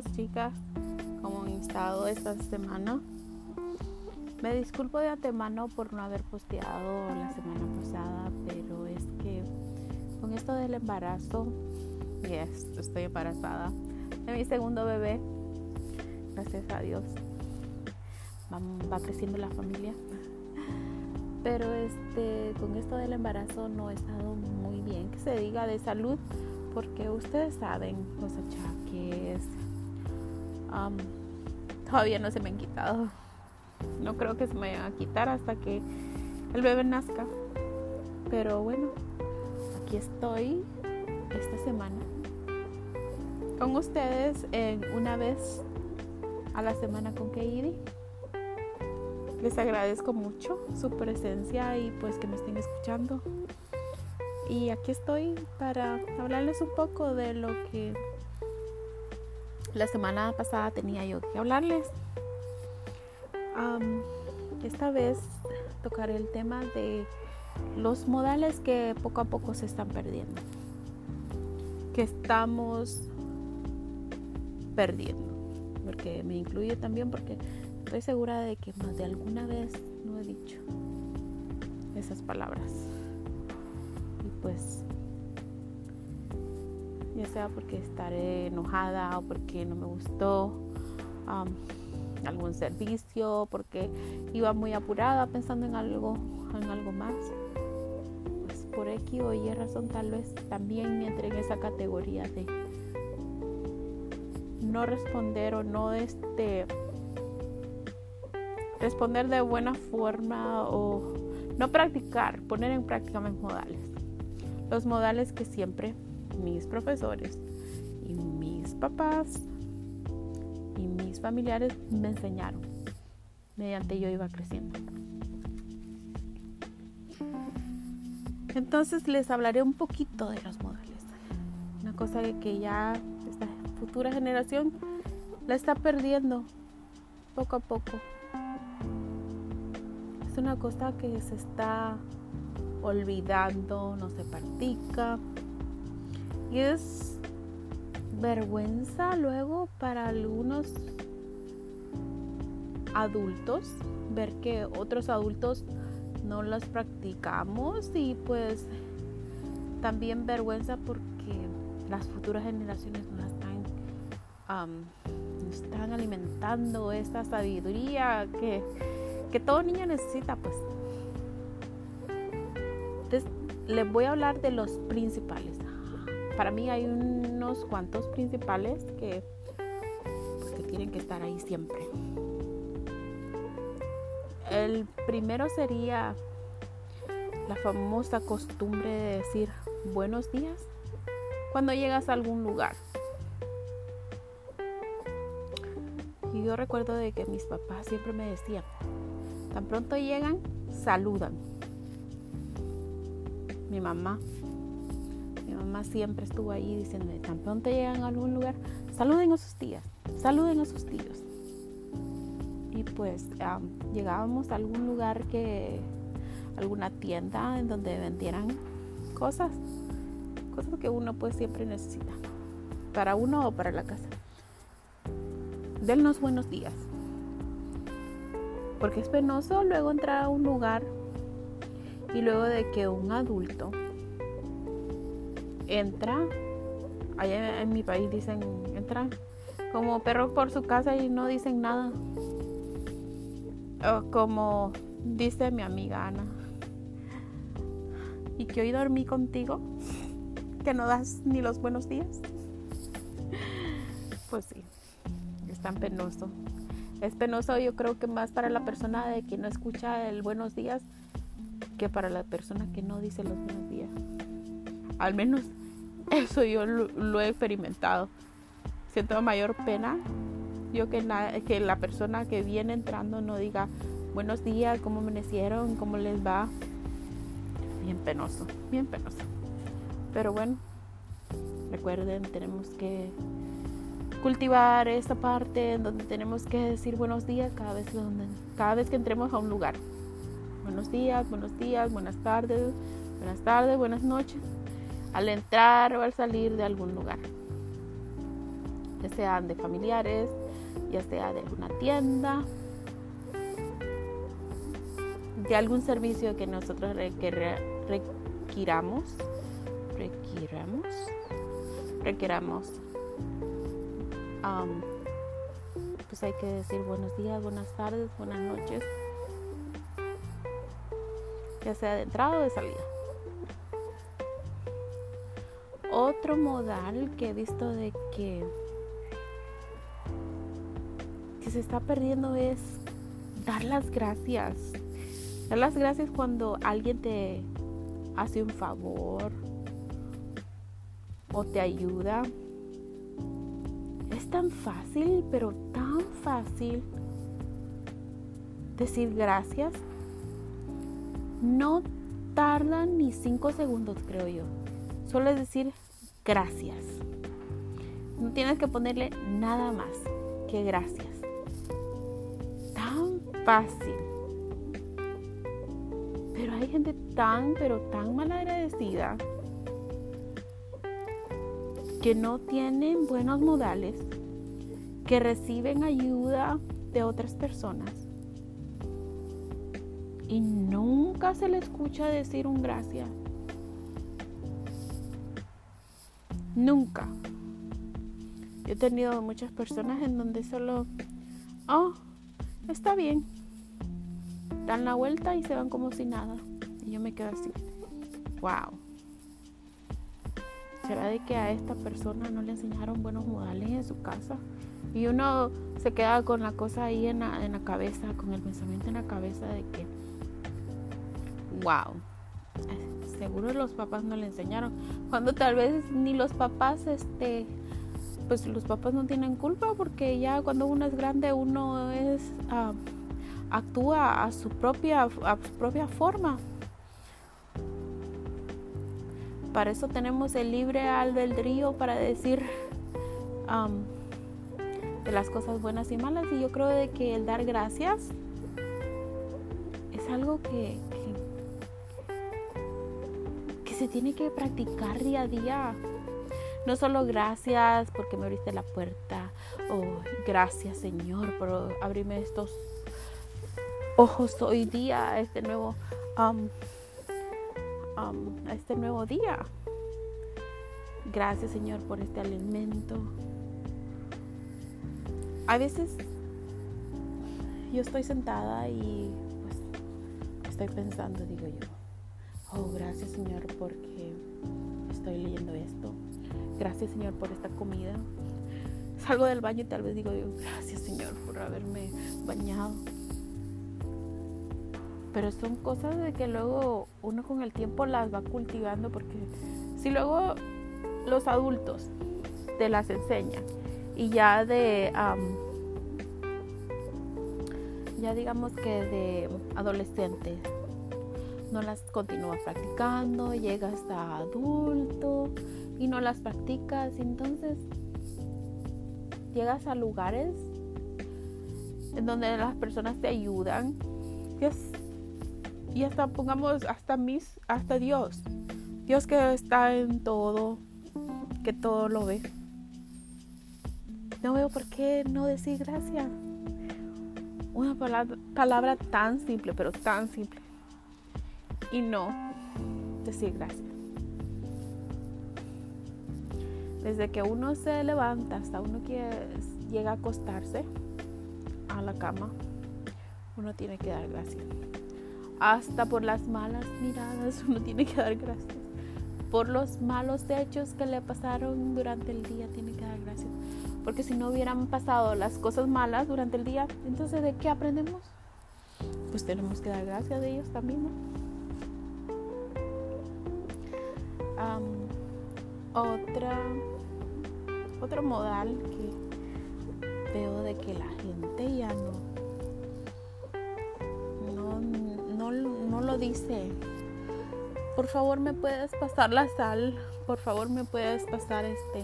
chicas, ¿cómo han estado esta semana? Me disculpo de antemano por no haber posteado la semana pasada, pero es que con esto del embarazo, yes, estoy embarazada de mi segundo bebé, gracias a Dios, va, va creciendo la familia. Pero este, con esto del embarazo no he estado muy bien, que se diga de salud porque ustedes saben los achaques todavía no se me han quitado. No creo que se me vayan a quitar hasta que el bebé nazca. Pero bueno, aquí estoy esta semana con ustedes en una vez a la semana con Keidi. Les agradezco mucho su presencia y pues que me estén escuchando. Y aquí estoy para hablarles un poco de lo que la semana pasada tenía yo que hablarles. esta vez tocaré el tema de los modales que poco a poco se están perdiendo. Que estamos perdiendo. Porque me incluye también porque estoy segura de que más de alguna vez no he dicho esas palabras pues ya sea porque estaré enojada o porque no me gustó algún servicio, porque iba muy apurada pensando en algo, en algo más. Pues por X o Y razón tal vez también entre en esa categoría de no responder o no este responder de buena forma o no practicar, poner en práctica mis modales los modales que siempre mis profesores y mis papás y mis familiares me enseñaron mediante yo iba creciendo. Entonces les hablaré un poquito de los modales. Una cosa que ya esta futura generación la está perdiendo poco a poco. Es una cosa que se está olvidando, no se practica. Y es vergüenza luego para algunos adultos ver que otros adultos no las practicamos y pues también vergüenza porque las futuras generaciones no están, están alimentando esta sabiduría que, que todo niño necesita pues les voy a hablar de los principales. Para mí hay unos cuantos principales que, que tienen que estar ahí siempre. El primero sería la famosa costumbre de decir buenos días cuando llegas a algún lugar. Y yo recuerdo de que mis papás siempre me decían, tan pronto llegan, saludan mi mamá. Mi mamá siempre estuvo ahí diciendo, tan pronto llegan a algún lugar, saluden a sus tías, saluden a sus tíos. Y pues llegábamos a algún lugar que, alguna tienda en donde vendieran cosas, cosas que uno pues siempre necesita, para uno o para la casa. Dennos buenos días. Porque es penoso luego entrar a un lugar y luego de que un adulto entra, allá en mi país dicen, entran como perro por su casa y no dicen nada. Como dice mi amiga Ana. Y que hoy dormí contigo, que no das ni los buenos días. Pues sí, es tan penoso. Es penoso yo creo que más para la persona de que no escucha el buenos días que para la persona que no dice los buenos días. Al menos eso yo lo, he experimentado. Siento mayor pena yo que, que la persona que viene entrando no diga buenos días, cómo amanecieron, cómo les va. Bien penoso, bien penoso. Pero bueno, recuerden, tenemos que cultivar esta parte en donde tenemos que decir buenos días cada vez que entremos a un lugar. Buenos días, buenos días, buenas tardes, buenas tardes, buenas noches, al entrar o al salir de algún lugar. ya sean de familiares, ya sea de alguna tienda, de algún servicio que nosotros requiramos, requiramos, requiramos. pues hay que decir buenos días, buenas tardes, buenas noches, ya sea de entrada o de salida. Otro modal que he visto de que, que se está perdiendo es dar las gracias. Dar las gracias cuando alguien te hace un favor o te ayuda. Es tan fácil, pero tan fácil decir gracias. No tardan ni cinco segundos, creo yo. Solo es decir gracias. No tienes que ponerle nada más que gracias. Tan fácil. Pero hay gente tan, pero tan mal agradecida que no tienen buenos modales, que reciben ayuda de otras personas y nunca se le escucha decir un gracias. Nunca. Yo he tenido muchas personas en donde solo, oh, está bien, dan la vuelta y se van como si nada. Y yo me quedo así, wow. ¿Será de que a esta persona no le enseñaron buenos modales en su casa? Y uno se queda con la cosa ahí en la, en la cabeza, con el pensamiento en la cabeza de que, wow, seguro los papás no le enseñaron. Cuando tal vez ni los papás, este, pues los papás no tienen culpa porque ya cuando uno es grande uno es... Ah, actúa a su propia, a su propia forma. Para eso tenemos el libre albedrío para decir de las cosas buenas y malas. Y yo creo de que el dar gracias es algo que, se tiene que practicar día a día. No solo gracias porque me abriste la puerta, o gracias Señor por abrirme estos ojos hoy día este nuevo este nuevo día. Gracias Señor por este alimento. A veces yo estoy sentada y pues estoy pensando, digo yo, oh gracias Señor porque estoy leyendo esto. Gracias Señor por esta comida. Salgo del baño y tal vez digo, gracias Señor por haberme bañado. Pero son cosas de que luego uno con el tiempo las va cultivando porque si luego los adultos te las enseñan y ya de ya digamos que de adolescente no las continúas practicando, llegas a adulto y no las practicas, entonces llegas a lugares en donde las personas te ayudan, y hasta pongamos hasta mis hasta Dios. Dios que está en todo que todo lo ve. No veo por qué no decir gracias. Una palabra, palabra tan simple pero tan simple y no decir gracias desde que uno se levanta hasta uno que llega a acostarse a la cama uno tiene que dar gracias hasta por las malas miradas uno tiene que dar gracias. Por los malos hechos que le pasaron durante el día tiene que dar gracias. Porque si no hubieran pasado las cosas malas durante el día, entonces ¿de qué aprendemos? Pues tenemos que dar gracias de ellos también, otra, otro modal que veo de que la gente ya no no lo dice. Por favor, me puedes pasar la sal. Por favor, me puedes pasar este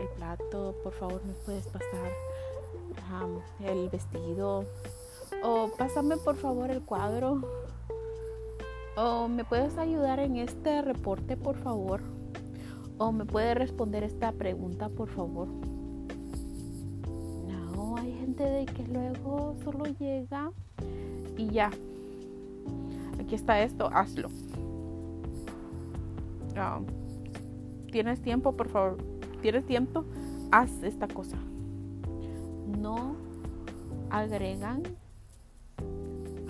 el plato. Por favor, me puedes pasar el vestido. O pásame por favor el cuadro. O me puedes ayudar en este reporte, por favor. O me puedes responder esta pregunta, por favor. gente de que luego solo llega y ya. Aquí está esto, hazlo. Ah, ¿Tienes tiempo, por favor? ¿Tienes tiempo? Haz esta cosa. No agregan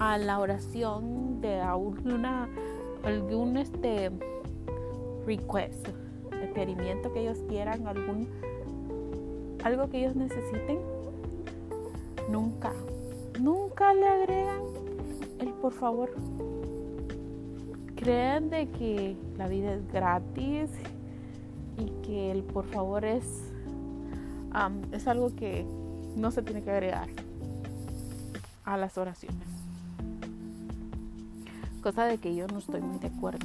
a la oración de alguna algún este request, requerimiento que ellos quieran, algún algo que ellos necesiten, nunca, nunca le agregan el por favor. Creen de que la vida es gratis y que el por favor es, es algo que no se tiene que agregar a las oraciones. Cosa de que yo no estoy muy de acuerdo.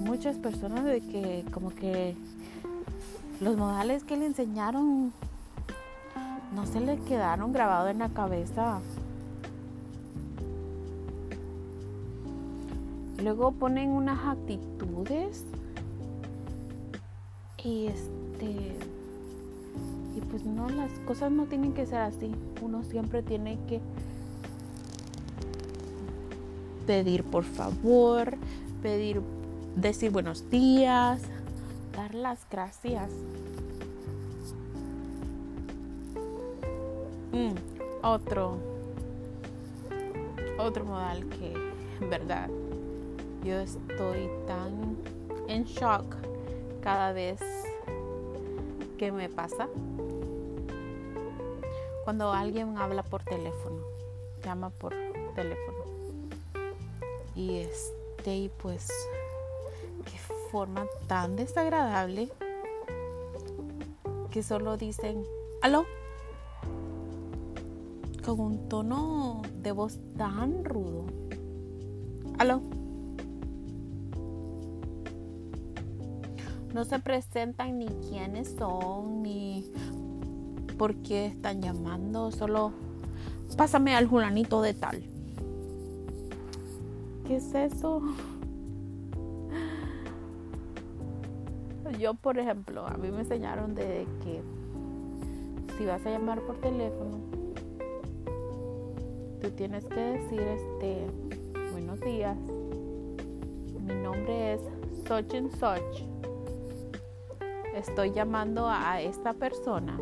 Muchas personas de que como que los modales que le enseñaron no se le quedaron grabados en la cabeza. Luego ponen unas actitudes y este y pues no las cosas no tienen que ser así. Uno siempre tiene que pedir por favor, pedir, decir buenos días, dar las gracias. Mm, otro, otro modal que en verdad yo estoy tan en shock cada vez que me pasa cuando alguien habla por teléfono, llama por teléfono. Y este, pues, qué forma tan desagradable que solo dicen, aló, con un tono de voz tan rudo. Aló. No se presentan ni quiénes son, ni por qué están llamando, solo pásame al julanito de tal. ¿Qué es eso? Yo, por ejemplo, a mí me enseñaron de que si vas a llamar por teléfono, tú tienes que decir este buenos días. Mi nombre es Sochin Soch. Estoy llamando a esta persona.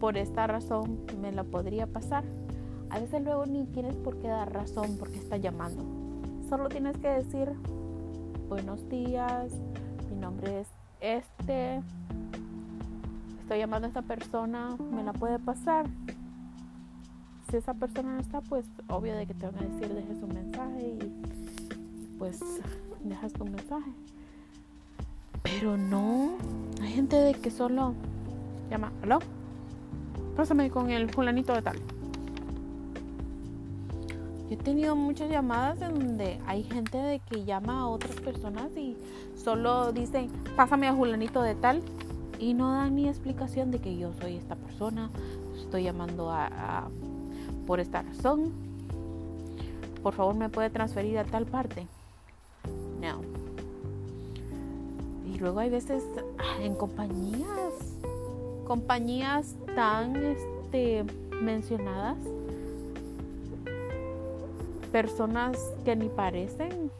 Por esta razón me la podría pasar. A veces luego ni tienes por qué dar razón porque está llamando. Solo tienes que decir buenos días, mi nombre es este, estoy llamando a esta persona, me la puede pasar. Si esa persona no está, pues obvio de que te van a decir dejes un mensaje y pues dejas tu mensaje. Pero no, hay gente de que solo llama, ¿aló? Pásame con el fulanito de tal. Yo he tenido muchas llamadas en donde hay gente de que llama a otras personas y solo dicen, pásame a Julanito de tal y no dan ni explicación de que yo soy esta persona, estoy llamando a, por esta razón. Por favor, me puede transferir a tal parte. No. Y luego hay veces ah, en compañías, compañías tan este, mencionadas personas que ni parecen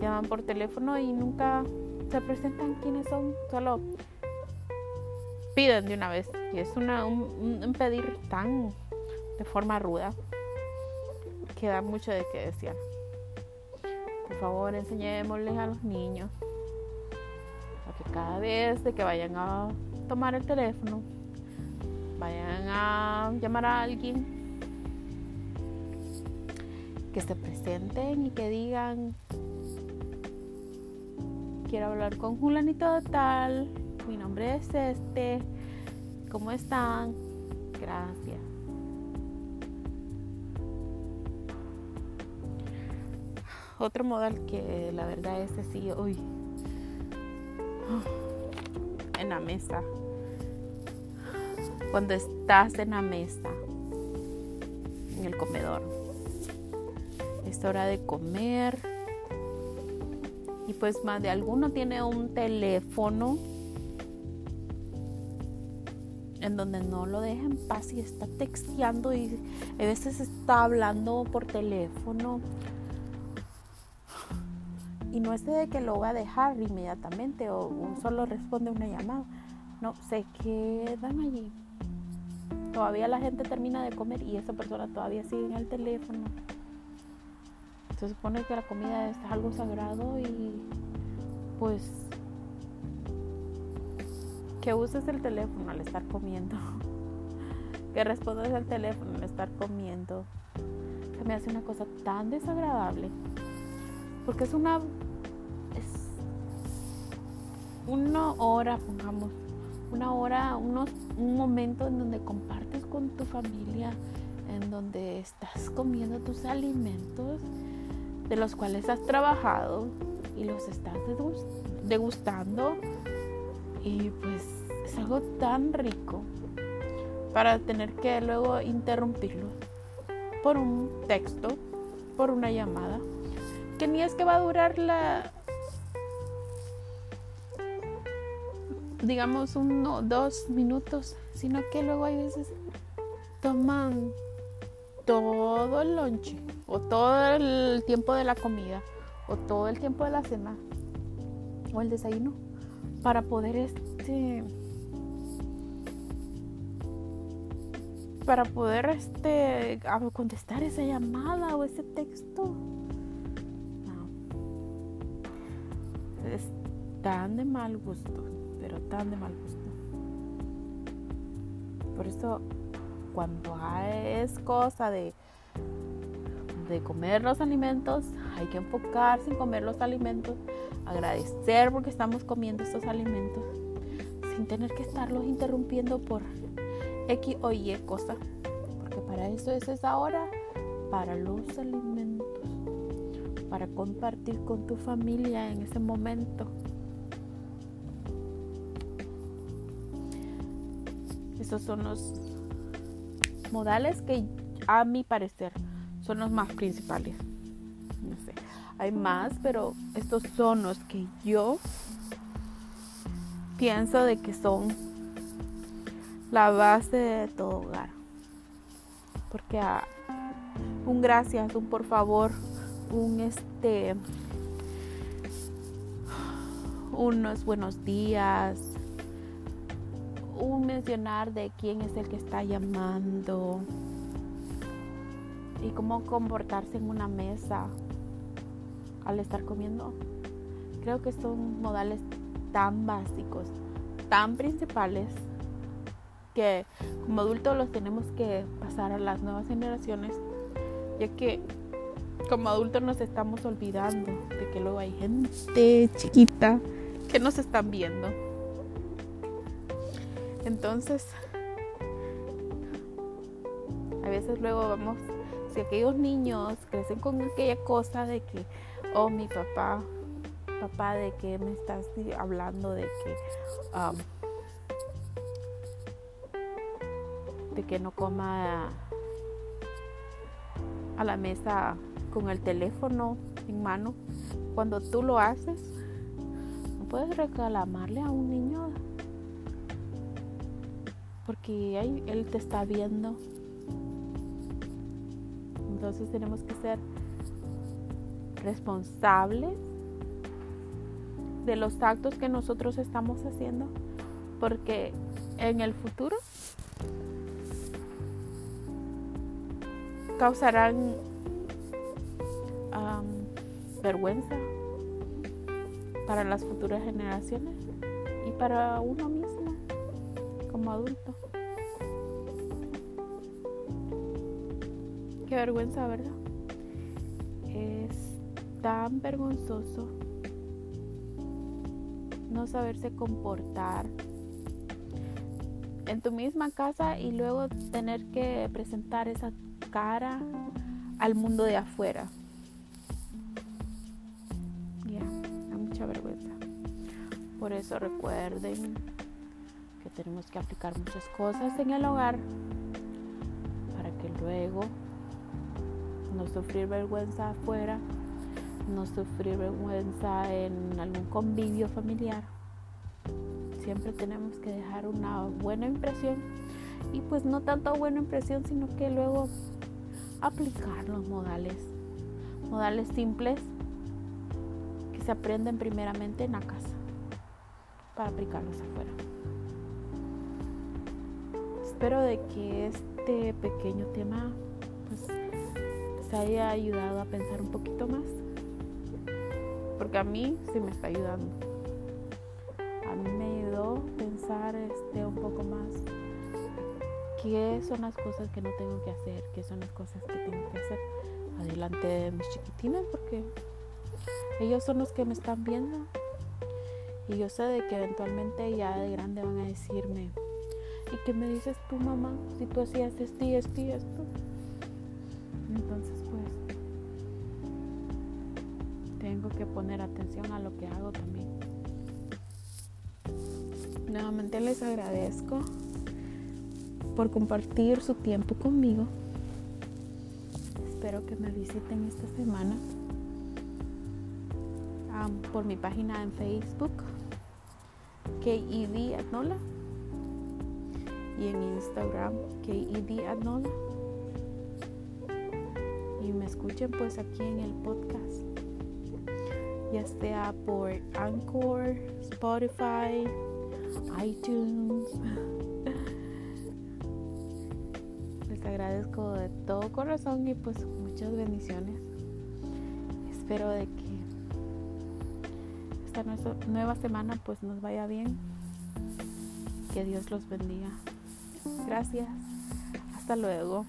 llaman por teléfono y nunca se presentan quiénes son, solo piden de una vez. Y es una, un, pedir tan de forma ruda que da mucho de qué decir. Por favor, enseñémosles a los niños a que cada vez de que vayan a tomar el teléfono, vayan a llamar a alguien, que se presenten y que digan, quiero hablar con Julanito de tal, mi nombre es este, ¿cómo están? Gracias. Otro modal que la verdad es así, uy, en la mesa. Cuando estás en la mesa, en el comedor es hora de comer. Y pues más de alguno tiene un teléfono en donde no lo deja en paz y está texteando y a veces está hablando por teléfono. Y no es de que lo va a dejar inmediatamente o solo responde una llamada. No, se quedan allí. Todavía la gente termina de comer y esa persona todavía sigue en el teléfono. Se supone que la comida es algo sagrado y pues que uses el teléfono al estar comiendo, que respondas al teléfono al estar comiendo, se me hace una cosa tan desagradable, porque es una, es una hora, pongamos, una hora, unos, un momento en donde compartes con tu familia, en donde estás comiendo tus alimentos de los cuales has trabajado y los estás degustando y pues es algo tan rico para tener que luego interrumpirlo por un texto, por una llamada, que ni es que va a durar la, digamos, uno, dos minutos, sino que luego hay veces toman todo el lonche o todo el tiempo de la comida o todo el tiempo de la cena o el desayuno para poder este para poder este contestar esa llamada o ese texto. Es tan de mal gusto pero tan de mal gusto. Por eso cuando es cosa de de comer los alimentos hay que enfocarse en comer los alimentos agradecer porque estamos comiendo estos alimentos sin tener que estarlos interrumpiendo por X o Y cosa. Porque para eso es esa hora, para los alimentos, para compartir con tu familia en ese momento. Esos son los modales que a mi parecer son los más principales. No sé. Hay más, pero estos son los que yo pienso de que son la base de todo hogar. Porque un gracias, un por favor, un este unos buenos días, un mencionar de quién es el que está llamando y cómo comportarse en una mesa, al estar comiendo. Creo que son modales tan básicos, tan principales, que como adultos los tenemos que pasar a las nuevas generaciones, ya que como adultos nos estamos olvidando de que luego hay gente chiquita que nos están viendo. Entonces, a veces luego vamos, si aquellos niños crecen con aquella cosa de que oh mi papá, papá, ¿de qué me estás hablando? De que, um, de que no coma a la mesa con el teléfono en mano. Cuando tú lo haces, no puedes reclamarle a un niño porque él te está viendo. Entonces tenemos que ser responsables de los actos que nosotros estamos haciendo, porque en el futuro causarán vergüenza para las futuras generaciones y para uno mismo como adulto. Qué vergüenza, ¿verdad? tan vergonzoso no saberse comportar en tu misma casa y luego tener que presentar esa cara al mundo de afuera. Ya, da mucha vergüenza. Por eso recuerden que tenemos que aplicar muchas cosas en el hogar para que luego no sufrir vergüenza afuera no sufrir vergüenza en algún convivio familiar, siempre tenemos que dejar una buena impresión y pues no tanto buena impresión, sino que luego aplicar los modales, modales simples que se aprenden primeramente en la casa para aplicarlos afuera. Espero de que este pequeño tema haya ayudado a pensar un poquito más, porque a mí sí me está ayudando. A mí me ayudó pensar este un poco más qué son las cosas que no tengo que hacer, qué son las cosas que tengo que hacer adelante de mis chiquitines, porque ellos son los que me están viendo. Y yo sé de que eventualmente ya de grande van a decirme, ¿y qué me dices tú mamá si tú hacías esto y esto y esto? Poner atención a lo que hago también. Nuevamente les agradezco por compartir su tiempo conmigo. Espero que me visiten esta semana por mi página en Facebook, KED Adnola, y en Instagram, KED Adnola. Y me escuchen pues aquí en el podcast, ya sea por Anchor, Spotify, iTunes. Les agradezco de todo corazón y pues muchas bendiciones. Espero de que esta nueva semana pues nos vaya bien. Que Dios los bendiga. Gracias. Hasta luego.